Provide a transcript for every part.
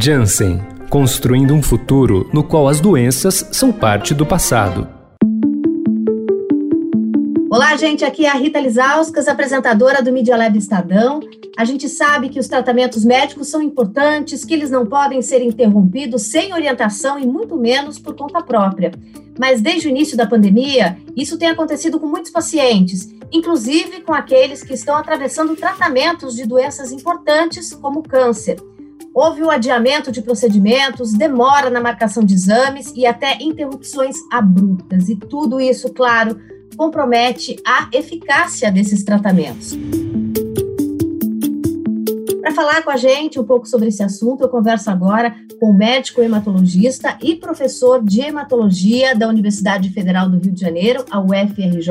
Janssen construindo um futuro no qual as doenças são parte do passado. Olá, gente. Aqui é a Rita Lizauskas, apresentadora do Media Lab Estadão. A gente sabe que os tratamentos médicos são importantes, que eles não podem ser interrompidos sem orientação e muito menos por conta própria. Mas desde o início da pandemia, isso tem acontecido com muitos pacientes, inclusive com aqueles que estão atravessando tratamentos de doenças importantes, como câncer. Houve o adiamento de procedimentos, demora na marcação de exames e até interrupções abruptas. E tudo isso, claro, compromete a eficácia desses tratamentos. Para falar com a gente um pouco sobre esse assunto, eu converso agora com o médico hematologista e professor de hematologia da Universidade Federal do Rio de Janeiro, a UFRJ,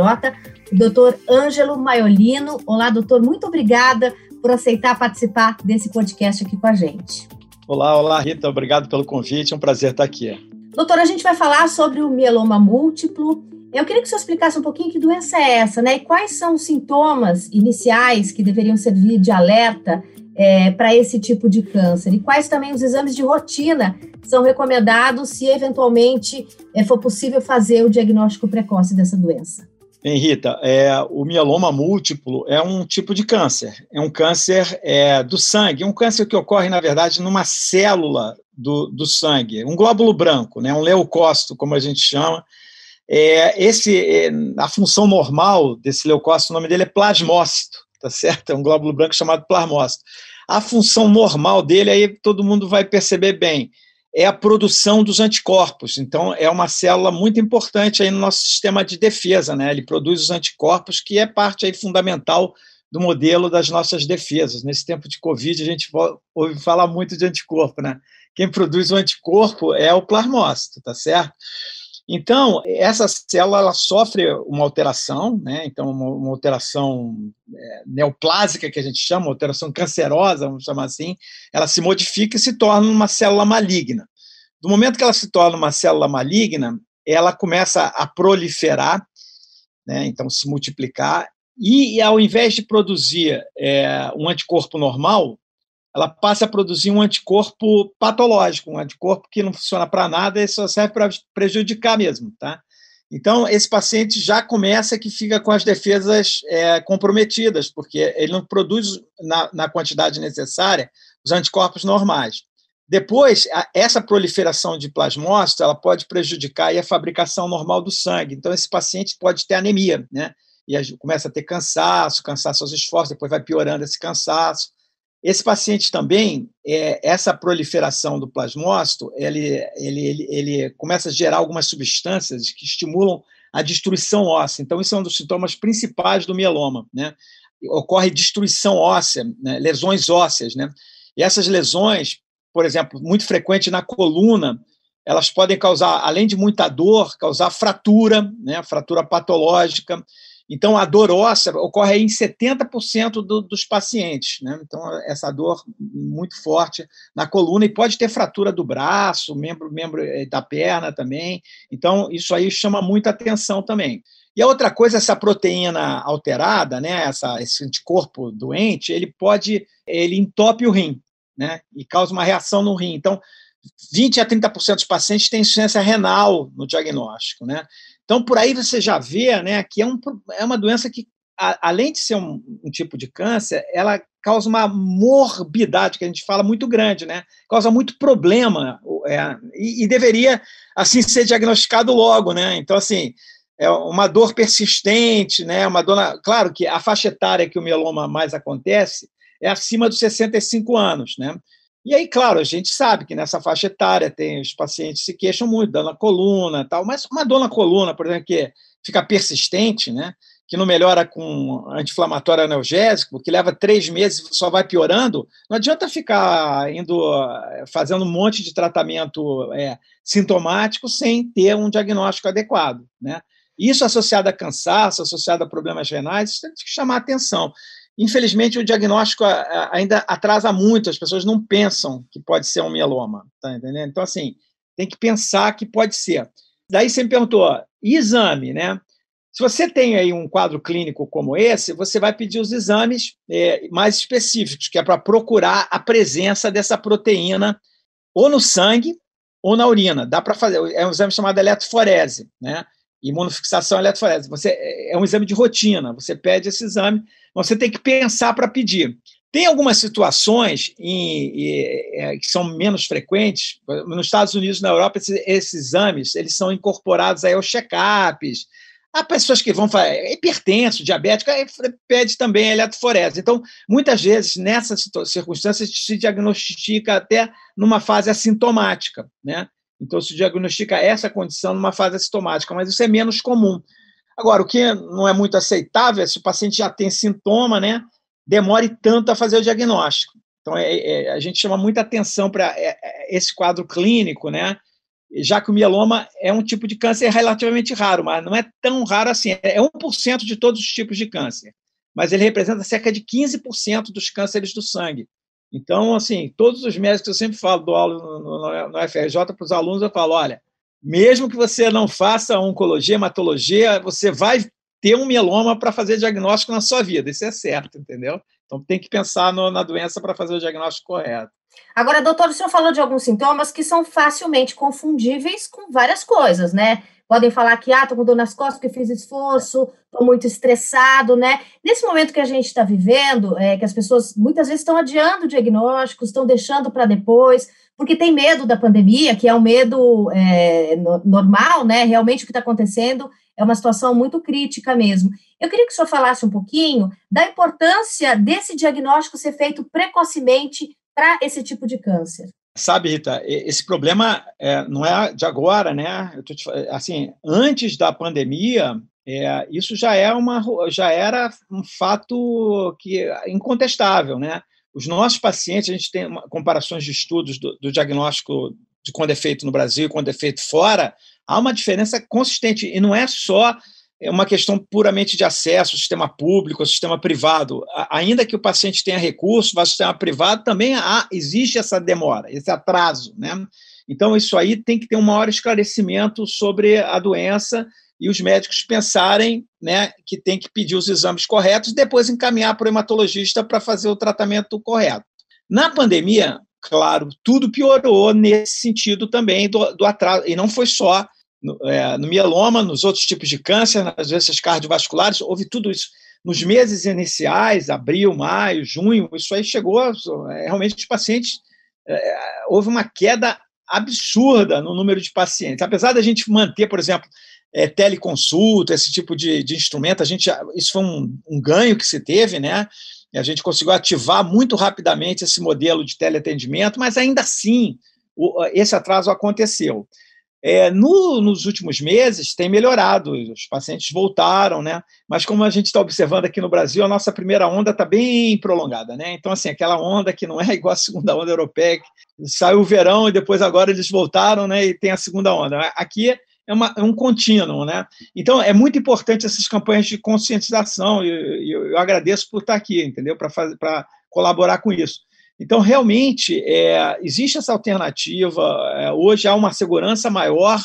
o doutor Ângelo Maiolino. Olá, doutor, muito obrigada por aceitar participar desse podcast aqui com a gente. Olá, olá, Rita, obrigado pelo convite, é um prazer estar aqui. Doutor, a gente vai falar sobre o mieloma múltiplo eu queria que o senhor explicasse um pouquinho que doença é essa, né? E quais são os sintomas iniciais que deveriam servir de alerta é, para esse tipo de câncer? E quais também os exames de rotina são recomendados se eventualmente é, for possível fazer o diagnóstico precoce dessa doença? Bem, Rita, é, o mieloma múltiplo é um tipo de câncer. É um câncer é, do sangue, um câncer que ocorre, na verdade, numa célula do, do sangue, um glóbulo branco, né, um leucócito, como a gente chama, é, esse, é, a função normal desse leucócito, o nome dele é plasmócito, tá certo? É um glóbulo branco chamado plasmócito. A função normal dele, aí todo mundo vai perceber bem, é a produção dos anticorpos. Então, é uma célula muito importante aí no nosso sistema de defesa, né? Ele produz os anticorpos, que é parte aí fundamental do modelo das nossas defesas. Nesse tempo de Covid, a gente ouve falar muito de anticorpo, né? Quem produz o anticorpo é o plasmócito, tá certo? Então, essa célula ela sofre uma alteração, né? então, uma, uma alteração é, neoplásica, que a gente chama, alteração cancerosa, vamos chamar assim, ela se modifica e se torna uma célula maligna. Do momento que ela se torna uma célula maligna, ela começa a proliferar, né? então, se multiplicar, e, ao invés de produzir é, um anticorpo normal, ela passa a produzir um anticorpo patológico, um anticorpo que não funciona para nada e só serve para prejudicar mesmo, tá? Então, esse paciente já começa que fica com as defesas é, comprometidas, porque ele não produz na, na, quantidade necessária os anticorpos normais. Depois, a, essa proliferação de plasmócito, ela pode prejudicar a fabricação normal do sangue. Então, esse paciente pode ter anemia, né? E começa a ter cansaço, cansaço aos esforços, depois vai piorando esse cansaço. Esse paciente também, é, essa proliferação do plasmócito, ele, ele, ele, ele começa a gerar algumas substâncias que estimulam a destruição óssea. Então, isso é um dos sintomas principais do mieloma. Né? Ocorre destruição óssea, né? lesões ósseas. Né? E essas lesões, por exemplo, muito frequente na coluna, elas podem causar, além de muita dor, causar fratura, né? fratura patológica, então, a dor óssea ocorre em 70% do, dos pacientes. Né? Então, essa dor muito forte na coluna e pode ter fratura do braço, membro, membro eh, da perna também. Então, isso aí chama muita atenção também. E a outra coisa, essa proteína alterada, né, essa, esse anticorpo doente, ele pode, ele entope o rim, né, e causa uma reação no rim. Então, 20 a 30% dos pacientes têm insuficiência renal no diagnóstico, né? Então, por aí você já vê né, que é, um, é uma doença que, a, além de ser um, um, tipo de câncer, ela causa uma morbidade, que a gente fala, muito grande, né? Causa muito problema é, e, e, deveria, assim, ser diagnosticado logo, né? Então, assim, é uma dor persistente, né? Uma dor... Na, claro que a faixa etária que o mieloma mais acontece é acima dos 65 anos, né? E aí, claro, a gente sabe que nessa faixa etária tem os pacientes se queixam muito, dor na coluna tal, mas uma dor na coluna, por exemplo, que fica persistente, né? que não melhora com anti-inflamatório analgésico, que leva três meses e só vai piorando, não adianta ficar indo fazendo um monte de tratamento é, sintomático sem ter um diagnóstico adequado. Né? Isso associado a cansaço, associado a problemas renais, isso tem que chamar atenção. Infelizmente, o diagnóstico ainda atrasa muito, as pessoas não pensam que pode ser um mieloma, tá entendendo? Então, assim, tem que pensar que pode ser. Daí você me perguntou, exame, né? Se você tem aí um quadro clínico como esse, você vai pedir os exames é, mais específicos, que é para procurar a presença dessa proteína ou no sangue ou na urina. Dá para fazer, é um exame chamado eletroforese, né? Imunofixação eletroforese. Você, é um exame de rotina, você pede esse exame, você tem que pensar para pedir. Tem algumas situações em, em, é, que são menos frequentes. Nos Estados Unidos, na Europa, esses, esses exames eles são incorporados aí aos check-ups. Há pessoas que vão fazer é hipertenso, diabético, pede também a eletroforese. Então, muitas vezes, nessas circunstâncias, se diagnostica até numa fase assintomática, né? Então, se diagnostica essa condição numa fase assintomática, mas isso é menos comum. Agora, o que não é muito aceitável é se o paciente já tem sintoma, né? Demore tanto a fazer o diagnóstico. Então, é, é, a gente chama muita atenção para é, é, esse quadro clínico, né? já que o mieloma é um tipo de câncer relativamente raro, mas não é tão raro assim. É 1% de todos os tipos de câncer, mas ele representa cerca de 15% dos cânceres do sangue. Então, assim, todos os médicos, eu sempre falo, dou aula no, no, no FRJ para os alunos, eu falo, olha, mesmo que você não faça oncologia, hematologia, você vai ter um mieloma para fazer diagnóstico na sua vida, isso é certo, entendeu? Então tem que pensar no, na doença para fazer o diagnóstico correto. Agora, doutor, o senhor falou de alguns sintomas que são facilmente confundíveis com várias coisas, né? Podem falar que, ah, tô com dor nas costas porque fiz esforço, tô muito estressado, né? Nesse momento que a gente está vivendo, é, que as pessoas muitas vezes estão adiando diagnósticos, estão deixando para depois, porque tem medo da pandemia, que é um medo é, no, normal, né? Realmente o que está acontecendo é uma situação muito crítica mesmo. Eu queria que o senhor falasse um pouquinho da importância desse diagnóstico ser feito precocemente para esse tipo de câncer? Sabe, Rita, esse problema é, não é de agora, né? Te, assim, antes da pandemia, é, isso já é uma, já era um fato que incontestável, né? Os nossos pacientes, a gente tem comparações de estudos do, do diagnóstico de quando é feito no Brasil e quando é feito fora, há uma diferença consistente e não é só é uma questão puramente de acesso ao sistema público, ao sistema privado. Ainda que o paciente tenha recurso, vá ao sistema privado, também há, existe essa demora, esse atraso. Né? Então, isso aí tem que ter um maior esclarecimento sobre a doença e os médicos pensarem né, que tem que pedir os exames corretos e depois encaminhar para o hematologista para fazer o tratamento correto. Na pandemia, claro, tudo piorou nesse sentido também do, do atraso, e não foi só no, é, no mieloma, nos outros tipos de câncer, nas doenças cardiovasculares, houve tudo isso. Nos meses iniciais, abril, maio, junho, isso aí chegou, é, realmente os pacientes, é, houve uma queda absurda no número de pacientes. Apesar da gente manter, por exemplo, é, teleconsulta, esse tipo de, de instrumento, a gente, isso foi um, um ganho que se teve, né? a gente conseguiu ativar muito rapidamente esse modelo de teleatendimento, mas ainda assim o, esse atraso aconteceu. É, no, nos últimos meses tem melhorado, os pacientes voltaram, né? Mas como a gente está observando aqui no Brasil, a nossa primeira onda está bem prolongada, né? Então, assim, aquela onda que não é igual a segunda onda europeia, saiu o verão e depois agora eles voltaram, né? E tem a segunda onda. Aqui é, uma, é um contínuo, né? Então, é muito importante essas campanhas de conscientização e eu, eu, agradeço por estar aqui, entendeu? Para colaborar com isso. Então, realmente, é, existe essa alternativa. É, hoje há uma segurança maior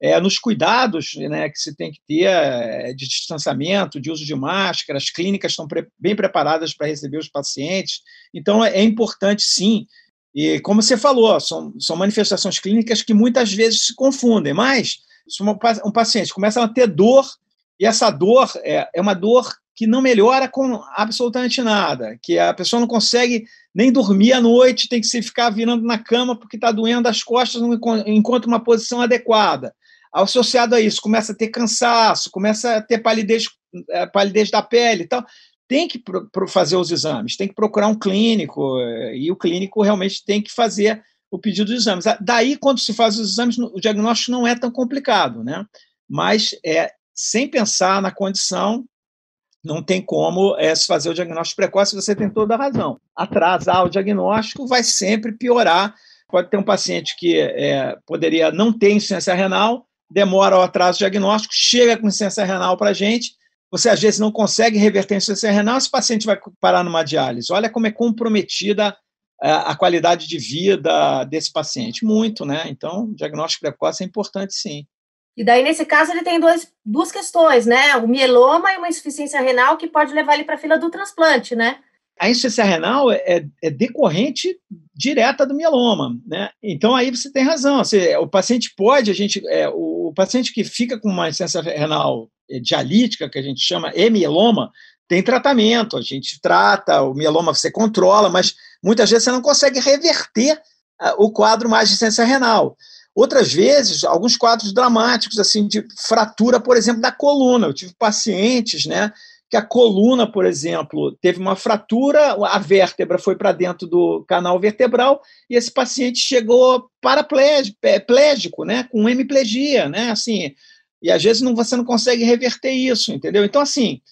é, nos cuidados né, que se tem que ter é, de distanciamento, de uso de máscara, as clínicas estão pre bem preparadas para receber os pacientes. Então, é, é importante, sim. E, como você falou, são, são manifestações clínicas que muitas vezes se confundem, mas se um paciente começa a ter dor, e essa dor é, é uma dor que não melhora com absolutamente nada, que a pessoa não consegue nem dormir à noite, tem que se ficar virando na cama porque está doendo as costas, não encontra uma posição adequada. Associado a isso, começa a ter cansaço, começa a ter palidez, eh, palidez da pele e tal. Tem que fazer os exames, tem que procurar um clínico, eh, e o clínico realmente tem que fazer o pedido dos exames. Daí, quando se faz os exames, o diagnóstico não é tão complicado, né? Mas é sem pensar na condição não tem como é, se fazer o diagnóstico precoce, você tem toda a razão. Atrasar o diagnóstico vai sempre piorar. Pode ter um paciente que é, poderia não ter insuficiência renal, demora o atraso diagnóstico, chega com insuficiência renal para a gente, você às vezes não consegue reverter a insuficiência renal, esse paciente vai parar numa diálise. Olha como é comprometida é, a qualidade de vida desse paciente. Muito, né? Então, diagnóstico precoce é importante, sim. E daí, nesse caso, ele tem dois, duas questões, né? O mieloma e uma insuficiência renal que pode levar ele para a fila do transplante, né? a insuficiência renal é, é, decorrente direta do mieloma, né? Então aí você tem razão. Você, o paciente pode, a gente, é, o, o, paciente que fica com uma insuficiência renal é, dialítica, que a gente chama hemieloma, tem tratamento. A gente trata o mieloma, você controla, mas muitas vezes você não consegue reverter uh, o quadro mais de insuficiência renal. Outras vezes, alguns quadros dramáticos, assim, de fratura, por exemplo, da coluna. Eu tive pacientes, né, que a coluna, por exemplo, teve uma fratura, a vértebra foi para dentro do canal vertebral e esse paciente chegou paraplégico, né, com hemiplegia, né, assim, e às vezes não, você não consegue reverter isso, entendeu? Então, assim,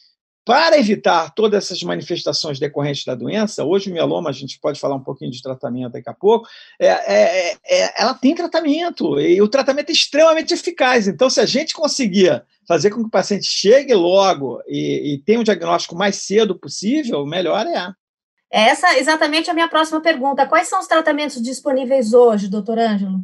para evitar todas essas manifestações decorrentes da doença, hoje o mieloma, a gente pode falar um pouquinho de tratamento daqui a pouco, é, é, é, ela tem tratamento, e o tratamento é extremamente eficaz. Então, se a gente conseguir fazer com que o paciente chegue logo e, e tenha um diagnóstico mais cedo possível, melhor é. Essa é exatamente a minha próxima pergunta. Quais são os tratamentos disponíveis hoje, doutor Ângelo?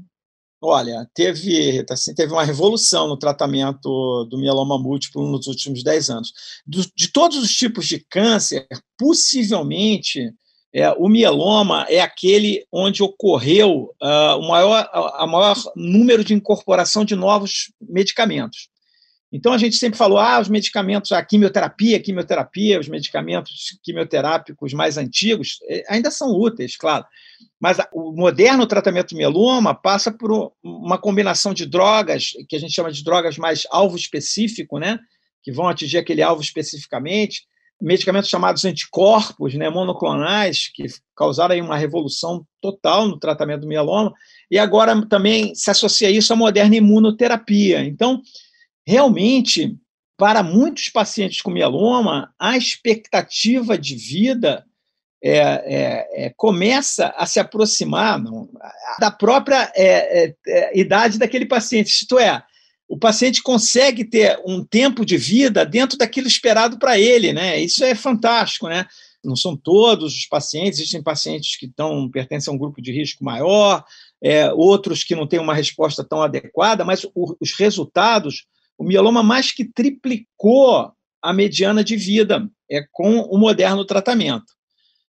Olha, teve, assim, teve uma revolução no tratamento do mieloma múltiplo nos últimos 10 anos. Do, de todos os tipos de câncer, possivelmente é, o mieloma é aquele onde ocorreu uh, o maior, a, a maior número de incorporação de novos medicamentos. Então a gente sempre falou, ah, os medicamentos, a quimioterapia, a quimioterapia, os medicamentos quimioterápicos mais antigos eh, ainda são úteis, claro. Mas o moderno tratamento do mieloma passa por uma combinação de drogas, que a gente chama de drogas mais alvo específico, né? Que vão atingir aquele alvo especificamente, medicamentos chamados anticorpos, né, monoclonais, que causaram aí uma revolução total no tratamento do mieloma, e agora também se associa isso à moderna imunoterapia. Então, realmente, para muitos pacientes com mieloma, a expectativa de vida é, é, é, começa a se aproximar não, da própria é, é, é, idade daquele paciente. Isto é, o paciente consegue ter um tempo de vida dentro daquilo esperado para ele, né? Isso é fantástico, né? Não são todos os pacientes, existem pacientes que estão, pertencem a um grupo de risco maior, outros que não têm uma resposta tão adequada, mas o, os resultados o mieloma mais que triplicou a mediana de vida é, com o moderno tratamento.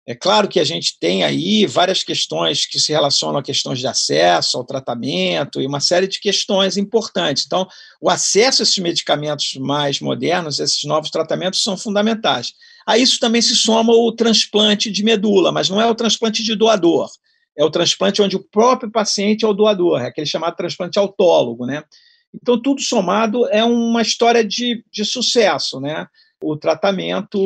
É claro que a gente tem aí várias questões que se relacionam a questões de acesso ao tratamento e uma série de questões importantes. Então, o acesso a esses medicamentos mais modernos, esses novos tratamentos, são fundamentais. A isso também se soma o transplante de medula, mas não é o transplante de doador. É o transplante onde o próprio paciente é o doador, é aquele chamado transplante autólogo, né? Então, tudo somado é uma história de, de sucesso, né? O tratamento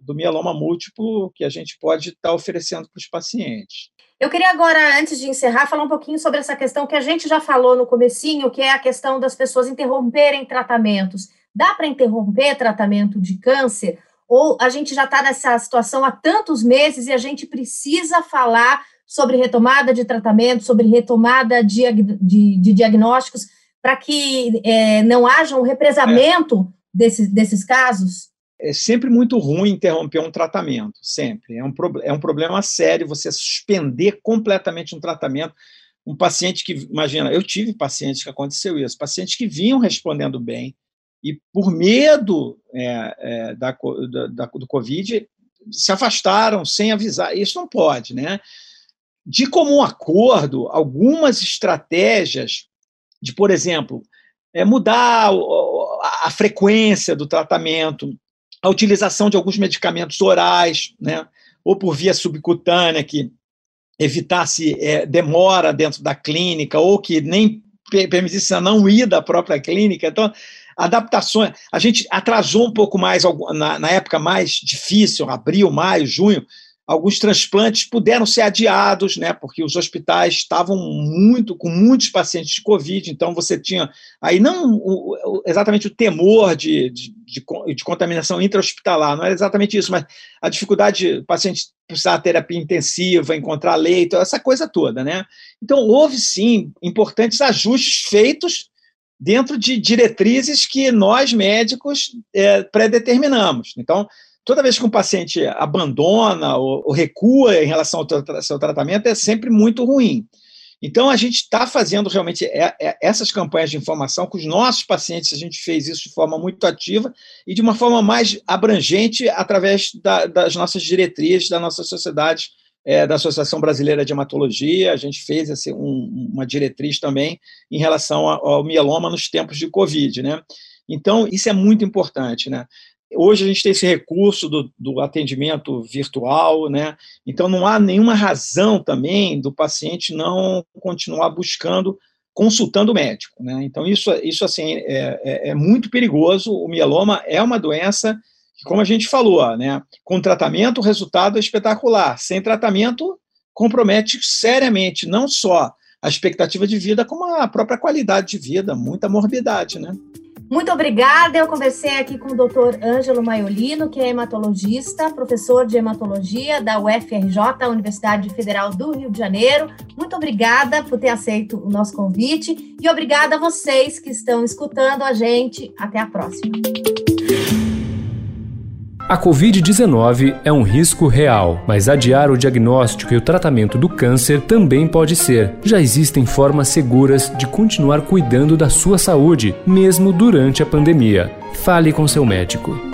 do mieloma múltiplo que a gente pode estar tá oferecendo para os pacientes. Eu queria agora, antes de encerrar, falar um pouquinho sobre essa questão que a gente já falou no comecinho, que é a questão das pessoas interromperem tratamentos. Dá para interromper tratamento de câncer? Ou a gente já está nessa situação há tantos meses e a gente precisa falar sobre retomada de tratamento, sobre retomada de, de, de diagnósticos para que é, não haja um represamento é. desses, desses casos? É sempre muito ruim interromper um tratamento, sempre. É um, é um problema sério você suspender completamente um tratamento. Um paciente que, imagina, eu tive pacientes que aconteceu isso, pacientes que vinham respondendo bem e, por medo é, é, da, da, do Covid, se afastaram sem avisar. Isso não pode, né? De comum acordo, algumas estratégias de, por exemplo, é, mudar a frequência do tratamento, a utilização de alguns medicamentos orais, né, ou por via subcutânea, que evitasse é, demora dentro da clínica, ou que nem permitisse a não ir da própria clínica. Então, adaptações. A gente atrasou um pouco mais, na, na época mais difícil, abril, maio, junho, alguns transplantes puderam ser adiados, né, porque os hospitais estavam muito com muitos pacientes de Covid, então você tinha aí não o, exatamente o temor de, de, de, de contaminação intra-hospitalar, não era exatamente isso, mas a dificuldade de paciente precisar de terapia intensiva, encontrar leito, essa coisa toda, né? Então houve sim importantes ajustes feitos dentro de diretrizes que nós médicos é, predeterminamos. Então toda vez que um paciente abandona ou, ou recua em relação ao seu tratamento, é sempre muito ruim. Então, a gente está fazendo realmente é, é, essas campanhas de informação com os nossos pacientes, a gente fez isso de forma muito ativa e de uma forma mais abrangente através da, das nossas diretrizes, da nossa sociedade, é, da Associação Brasileira de Hematologia, a gente fez assim, um, uma diretriz também em relação ao mieloma nos tempos de Covid, né? Então, isso é muito importante, né? Hoje a gente tem esse recurso do, do, atendimento virtual, né? Então não há nenhuma razão também do paciente não continuar buscando, consultando o médico, né? Então isso, isso assim é, é, é muito perigoso. O mieloma é uma doença como a gente falou, né? Com tratamento o resultado é espetacular. Sem tratamento compromete seriamente não só a expectativa de vida, como a própria qualidade de vida, muita morbidade, né? Muito obrigada. Eu conversei aqui com o Dr. Ângelo Maiolino, que é hematologista, professor de hematologia da UFRJ, Universidade Federal do Rio de Janeiro. Muito obrigada por ter aceito o nosso convite e obrigada a vocês que estão escutando a gente. Até a próxima. A Covid-19 é um risco real, mas adiar o diagnóstico e o tratamento do câncer também pode ser. Já existem formas seguras de continuar cuidando da sua saúde, mesmo durante a pandemia. Fale com seu médico.